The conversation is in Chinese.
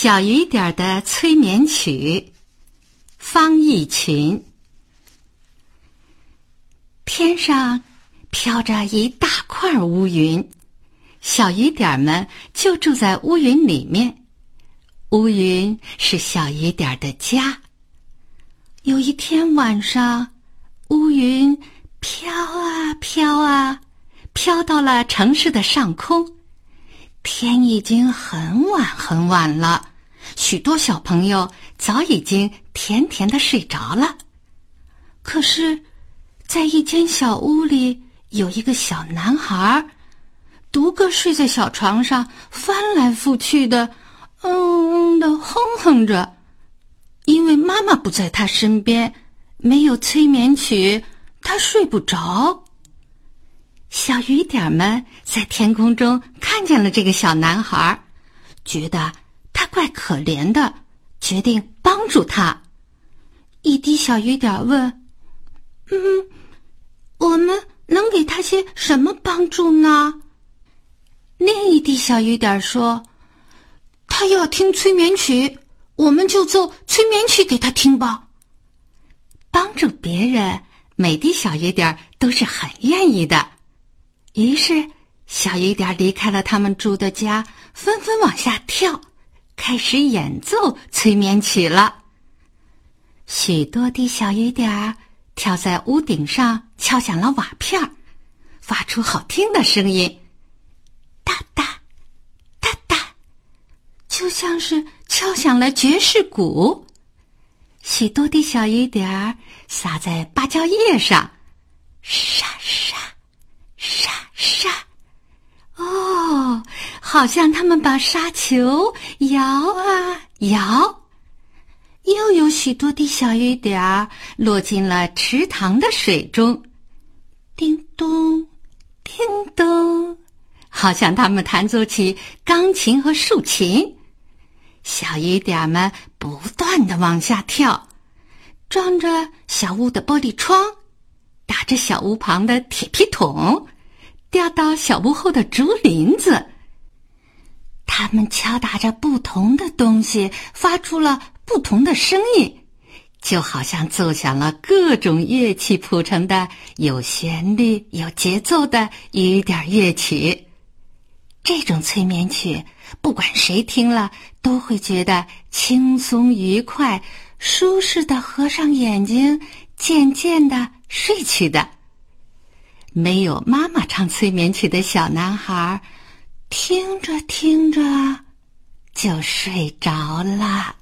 小雨点的催眠曲，方逸群。天上飘着一大块乌云，小雨点们就住在乌云里面。乌云是小雨点的家。有一天晚上，乌云飘啊飘啊，飘到了城市的上空。天已经很晚很晚了，许多小朋友早已经甜甜的睡着了。可是，在一间小屋里，有一个小男孩，独个睡在小床上，翻来覆去的，嗯嗯的哼哼着。因为妈妈不在他身边，没有催眠曲，他睡不着。小雨点们在天空中看见了这个小男孩，觉得他怪可怜的，决定帮助他。一滴小雨点问：“嗯，我们能给他些什么帮助呢？”另一滴小雨点说：“他要听催眠曲，我们就奏催眠曲给他听吧。”帮助别人，每滴小雨点都是很愿意的。于是，小雨点离开了他们住的家，纷纷往下跳，开始演奏催眠曲了。许多滴小雨点儿跳在屋顶上，敲响了瓦片，发出好听的声音，哒哒哒哒，就像是敲响了爵士鼓。许多滴小雨点儿洒在芭蕉叶上，沙沙。沙，哦，好像他们把沙球摇啊摇，又有许多滴小雨点儿落进了池塘的水中，叮咚，叮咚，好像他们弹奏起钢琴和竖琴。小雨点儿们不断的往下跳，撞着小屋的玻璃窗，打着小屋旁的铁皮桶。掉到小屋后的竹林子，他们敲打着不同的东西，发出了不同的声音，就好像奏响了各种乐器谱成的有旋律、有节奏的雨点乐曲。这种催眠曲，不管谁听了都会觉得轻松愉快、舒适的合上眼睛，渐渐的睡去的。没有妈妈唱催眠曲的小男孩，听着听着就睡着了。